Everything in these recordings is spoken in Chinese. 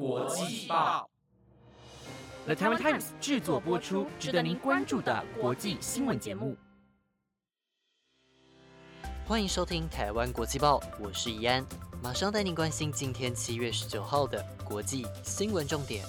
国际报，The Taiwan Times 制作播出，值得您关注的国际新闻节目。欢迎收听台湾国际报，我是怡安，马上带您关心今天七月十九号的国际新闻重点。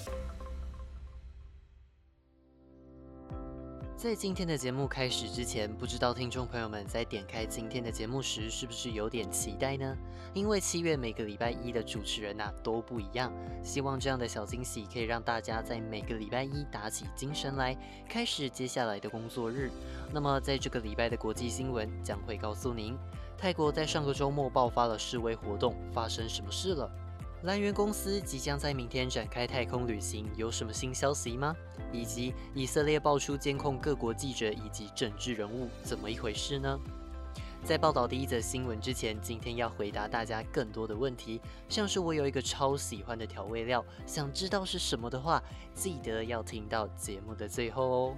在今天的节目开始之前，不知道听众朋友们在点开今天的节目时，是不是有点期待呢？因为七月每个礼拜一的主持人呐都不一样，希望这样的小惊喜可以让大家在每个礼拜一打起精神来，开始接下来的工作日。那么在这个礼拜的国际新闻将会告诉您，泰国在上个周末爆发了示威活动，发生什么事了？蓝源公司即将在明天展开太空旅行，有什么新消息吗？以及以色列爆出监控各国记者以及政治人物，怎么一回事呢？在报道第一则新闻之前，今天要回答大家更多的问题，像是我有一个超喜欢的调味料，想知道是什么的话，记得要听到节目的最后哦。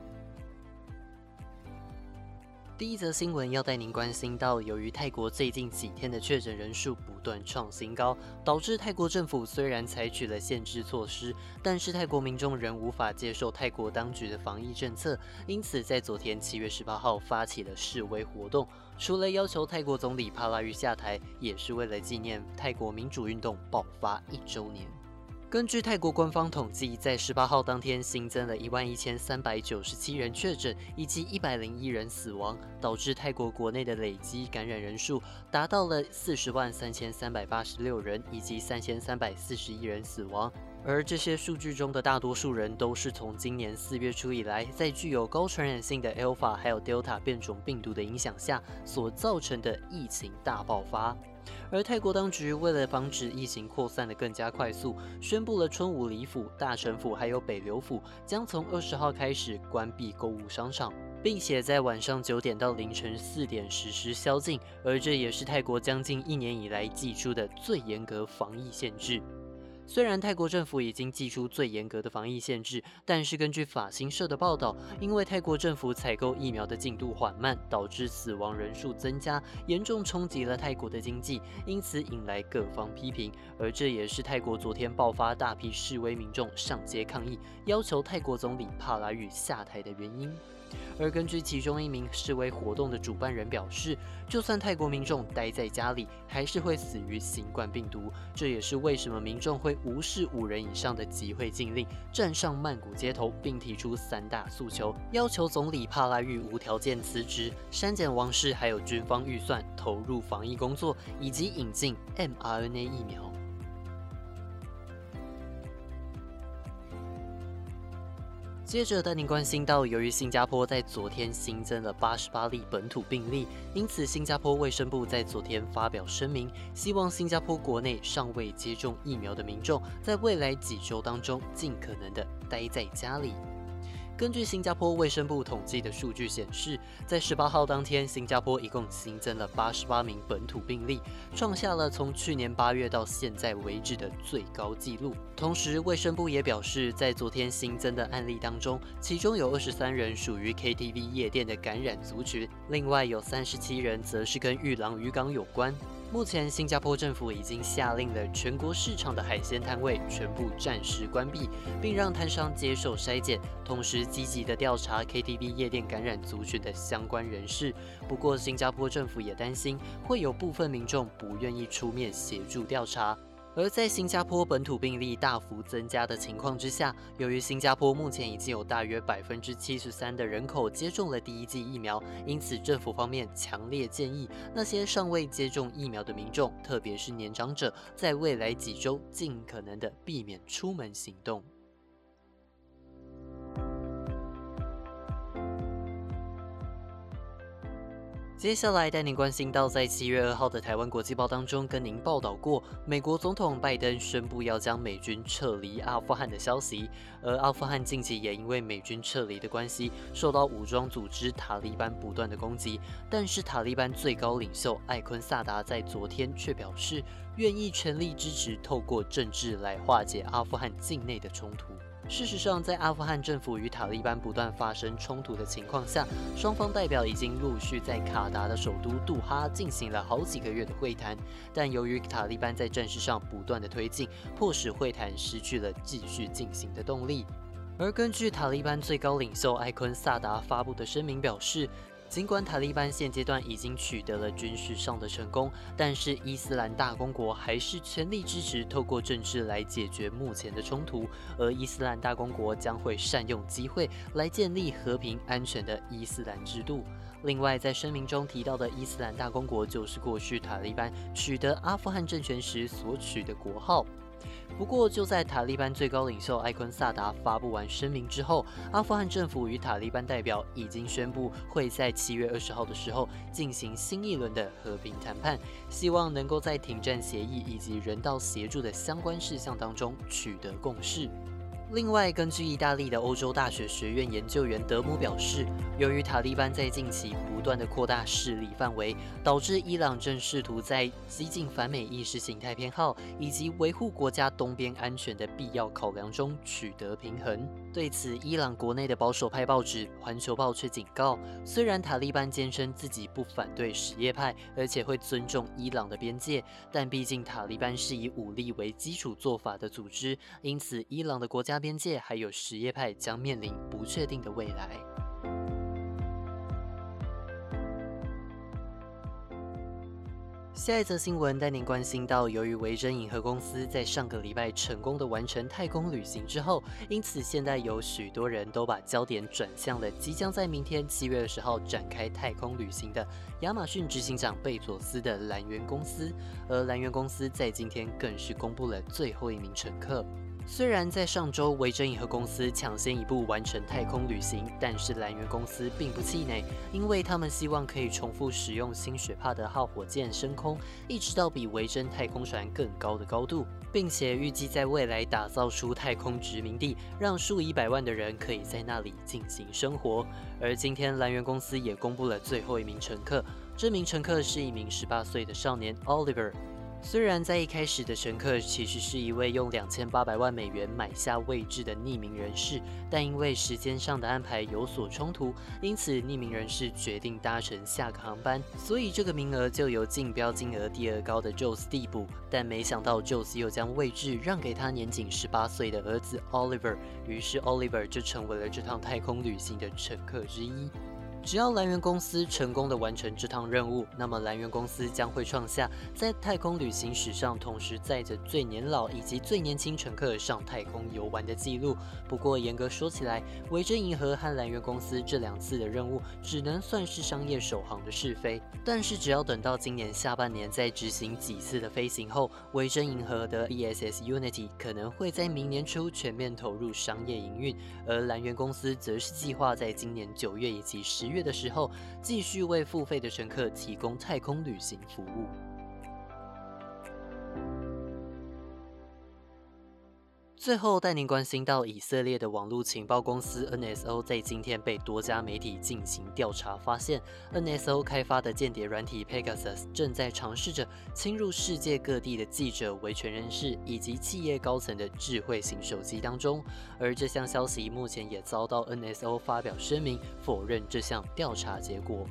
第一则新闻要带您关心到，由于泰国最近几天的确诊人数不断创新高，导致泰国政府虽然采取了限制措施，但是泰国民众仍无法接受泰国当局的防疫政策，因此在昨天七月十八号发起了示威活动，除了要求泰国总理帕拉育下台，也是为了纪念泰国民主运动爆发一周年。根据泰国官方统计，在十八号当天新增了一万一千三百九十七人确诊，以及一百零一人死亡，导致泰国国内的累积感染人数达到了四十万三千三百八十六人，以及三千三百四十一人死亡。而这些数据中的大多数人都是从今年四月初以来，在具有高传染性的 Alpha 还有 Delta 变种病毒的影响下所造成的疫情大爆发。而泰国当局为了防止疫情扩散的更加快速，宣布了春武里府、大城府还有北流府将从二十号开始关闭购物商场，并且在晚上九点到凌晨四点实施宵禁。而这也是泰国将近一年以来寄出的最严格防疫限制。虽然泰国政府已经寄出最严格的防疫限制，但是根据法新社的报道，因为泰国政府采购疫苗的进度缓慢，导致死亡人数增加，严重冲击了泰国的经济，因此引来各方批评。而这也是泰国昨天爆发大批示威民众上街抗议，要求泰国总理帕拉育下台的原因。而根据其中一名示威活动的主办人表示，就算泰国民众待在家里，还是会死于新冠病毒。这也是为什么民众会无视五人以上的集会禁令，站上曼谷街头，并提出三大诉求，要求总理帕拉育无条件辞职、删减王室还有军方预算，投入防疫工作，以及引进 mRNA 疫苗。接着带您关心到，由于新加坡在昨天新增了八十八例本土病例，因此新加坡卫生部在昨天发表声明，希望新加坡国内尚未接种疫苗的民众，在未来几周当中尽可能的待在家里。根据新加坡卫生部统计的数据显示，在十八号当天，新加坡一共新增了八十八名本土病例，创下了从去年八月到现在为止的最高纪录。同时，卫生部也表示，在昨天新增的案例当中，其中有二十三人属于 KTV 夜店的感染族群，另外有三十七人则是跟玉郎渔港有关。目前，新加坡政府已经下令了全国市场的海鲜摊位全部暂时关闭，并让摊商接受筛检，同时积极的调查 KTV 夜店感染族群的相关人士。不过，新加坡政府也担心会有部分民众不愿意出面协助调查。而在新加坡本土病例大幅增加的情况之下，由于新加坡目前已经有大约百分之七十三的人口接种了第一剂疫苗，因此政府方面强烈建议那些尚未接种疫苗的民众，特别是年长者，在未来几周尽可能的避免出门行动。接下来带您关心到，在七月二号的台湾国际报当中，跟您报道过，美国总统拜登宣布要将美军撤离阿富汗的消息。而阿富汗近期也因为美军撤离的关系，受到武装组织塔利班不断的攻击。但是塔利班最高领袖艾昆萨达在昨天却表示，愿意全力支持透过政治来化解阿富汗境内的冲突。事实上，在阿富汗政府与塔利班不断发生冲突的情况下，双方代表已经陆续在卡达的首都杜哈进行了好几个月的会谈。但由于塔利班在战事上不断的推进，迫使会谈失去了继续进行的动力。而根据塔利班最高领袖艾坤萨达发布的声明表示。尽管塔利班现阶段已经取得了军事上的成功，但是伊斯兰大公国还是全力支持透过政治来解决目前的冲突，而伊斯兰大公国将会善用机会来建立和平安全的伊斯兰制度。另外，在声明中提到的伊斯兰大公国，就是过去塔利班取得阿富汗政权时所取的国号。不过，就在塔利班最高领袖艾昆萨达发布完声明之后，阿富汗政府与塔利班代表已经宣布会在七月二十号的时候进行新一轮的和平谈判，希望能够在停战协议以及人道协助的相关事项当中取得共识。另外，根据意大利的欧洲大学学院研究员德姆表示，由于塔利班在近期不断的扩大势力范围，导致伊朗正试图在激进反美意识形态偏好以及维护国家东边安全的必要考量中取得平衡。对此，伊朗国内的保守派报纸《环球报》却警告，虽然塔利班坚称自己不反对什叶派，而且会尊重伊朗的边界，但毕竟塔利班是以武力为基础做法的组织，因此伊朗的国家。边界还有什叶派将面临不确定的未来。下一则新闻带您关心到，由于维珍银河公司在上个礼拜成功的完成太空旅行之后，因此现在有许多人都把焦点转向了即将在明天七月二十号展开太空旅行的亚马逊执行长贝佐斯的蓝源公司，而蓝源公司在今天更是公布了最后一名乘客。虽然在上周维珍银河公司抢先一步完成太空旅行，但是蓝源公司并不气馁，因为他们希望可以重复使用新雪帕的号火箭升空，一直到比维珍太空船更高的高度，并且预计在未来打造出太空殖民地，让数以百万的人可以在那里进行生活。而今天蓝源公司也公布了最后一名乘客，这名乘客是一名十八岁的少年 Oliver。虽然在一开始的乘客其实是一位用两千八百万美元买下位置的匿名人士，但因为时间上的安排有所冲突，因此匿名人士决定搭乘下个航班，所以这个名额就由竞标金额第二高的 Joes 递补。但没想到 Joes 又将位置让给他年仅十八岁的儿子 Oliver，于是 Oliver 就成为了这趟太空旅行的乘客之一。只要蓝源公司成功的完成这趟任务，那么蓝源公司将会创下在太空旅行史上同时载着最年老以及最年轻乘客上太空游玩的记录。不过严格说起来，维珍银河和蓝源公司这两次的任务只能算是商业首航的试飞。但是只要等到今年下半年再执行几次的飞行后，维珍银河的 ESS Unity 可能会在明年初全面投入商业营运，而蓝源公司则是计划在今年九月以及十月。月的时候，继续为付费的乘客提供太空旅行服务。最后带您关心到以色列的网络情报公司 NSO 在今天被多家媒体进行调查，发现 NSO 开发的间谍软体 Pegasus 正在尝试着侵入世界各地的记者、维权人士以及企业高层的智慧型手机当中。而这项消息目前也遭到 NSO 发表声明否认这项调查结果。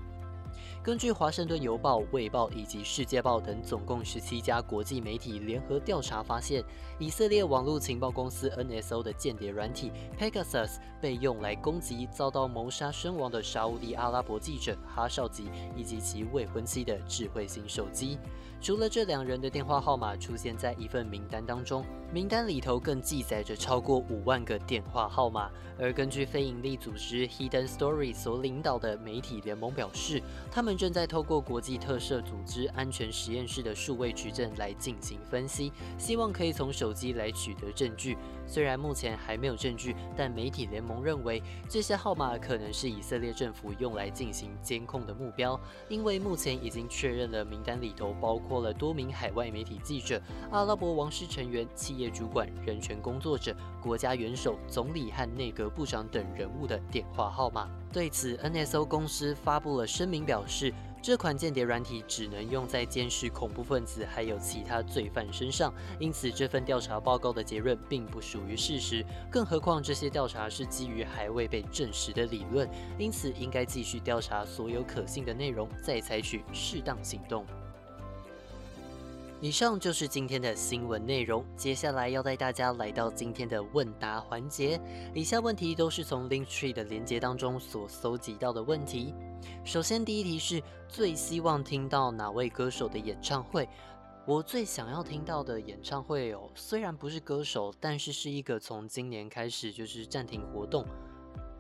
根据《华盛顿邮报》、《卫报》以及《世界报》等总共十七家国际媒体联合调查发现，以色列网络情报公司 NSO 的间谍软体 Pegasus 被用来攻击遭到谋杀身亡的沙地阿拉伯记者哈绍吉以及其未婚妻的智慧型手机。除了这两人的电话号码出现在一份名单当中，名单里头更记载着超过五万个电话号码。而根据非营利组织 Hidden Story 所领导的媒体联盟表示，他们正在透过国际特赦组织安全实验室的数位矩阵来进行分析，希望可以从手机来取得证据。虽然目前还没有证据，但媒体联盟认为这些号码可能是以色列政府用来进行监控的目标，因为目前已经确认了名单里头包括。了多名海外媒体记者、阿拉伯王室成员、企业主管、人权工作者、国家元首、总理和内阁部长等人物的电话号码。对此，NSO 公司发布了声明，表示这款间谍软体只能用在监视恐怖分子还有其他罪犯身上，因此这份调查报告的结论并不属于事实。更何况这些调查是基于还未被证实的理论，因此应该继续调查所有可信的内容，再采取适当行动。以上就是今天的新闻内容。接下来要带大家来到今天的问答环节。以下问题都是从 Linktree 的连接当中所搜集到的问题。首先，第一题是最希望听到哪位歌手的演唱会？我最想要听到的演唱会哦，虽然不是歌手，但是是一个从今年开始就是暂停活动。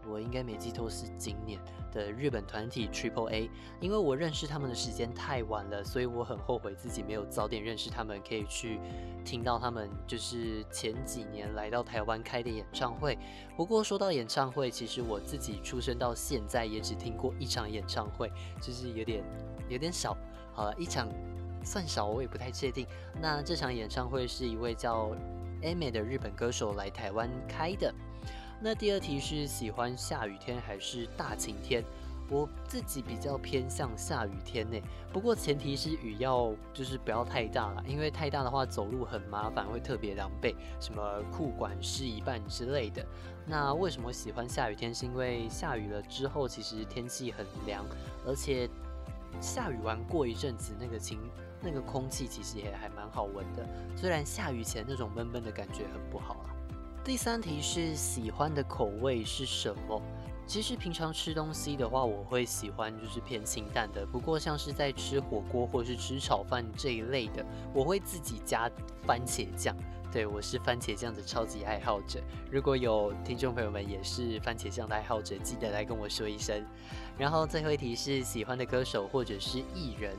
我应该没记错，是今年的日本团体 Triple A。因为我认识他们的时间太晚了，所以我很后悔自己没有早点认识他们，可以去听到他们就是前几年来到台湾开的演唱会。不过说到演唱会，其实我自己出生到现在也只听过一场演唱会，就是有点有点少。好了，一场算少，我也不太确定。那这场演唱会是一位叫 Amy 的日本歌手来台湾开的。那第二题是喜欢下雨天还是大晴天？我自己比较偏向下雨天呢，不过前提是雨要就是不要太大了，因为太大的话走路很麻烦，会特别狼狈，什么裤管湿一半之类的。那为什么喜欢下雨天？是因为下雨了之后，其实天气很凉，而且下雨完过一阵子，那个晴那个空气其实也还蛮好闻的。虽然下雨前那种闷闷的感觉很不好啊。第三题是喜欢的口味是什么？其实平常吃东西的话，我会喜欢就是偏清淡的。不过像是在吃火锅或是吃炒饭这一类的，我会自己加番茄酱。对我是番茄酱的超级爱好者。如果有听众朋友们也是番茄酱的爱好者，记得来跟我说一声。然后最后一题是喜欢的歌手或者是艺人。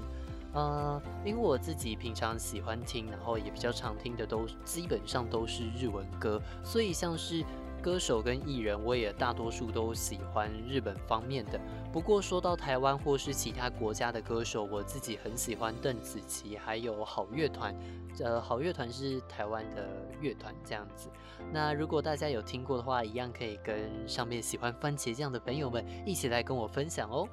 呃，因为我自己平常喜欢听，然后也比较常听的都基本上都是日文歌，所以像是歌手跟艺人，我也大多数都喜欢日本方面的。不过说到台湾或是其他国家的歌手，我自己很喜欢邓紫棋，还有好乐团。呃，好乐团是台湾的乐团这样子。那如果大家有听过的话，一样可以跟上面喜欢番茄酱的朋友们一起来跟我分享哦。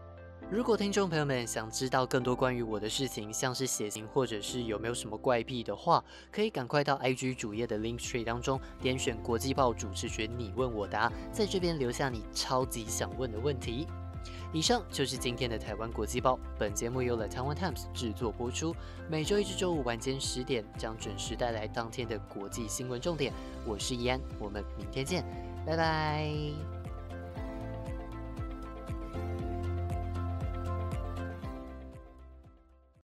如果听众朋友们想知道更多关于我的事情，像是血型或者是有没有什么怪癖的话，可以赶快到 IG 主页的 Link Tree 当中点选国际报主持群，你问我答，在这边留下你超级想问的问题。以上就是今天的台湾国际报，本节目由了台湾 Times 制作播出，每周一至周五晚间十点将准时带来当天的国际新闻重点。我是易安，我们明天见，拜拜。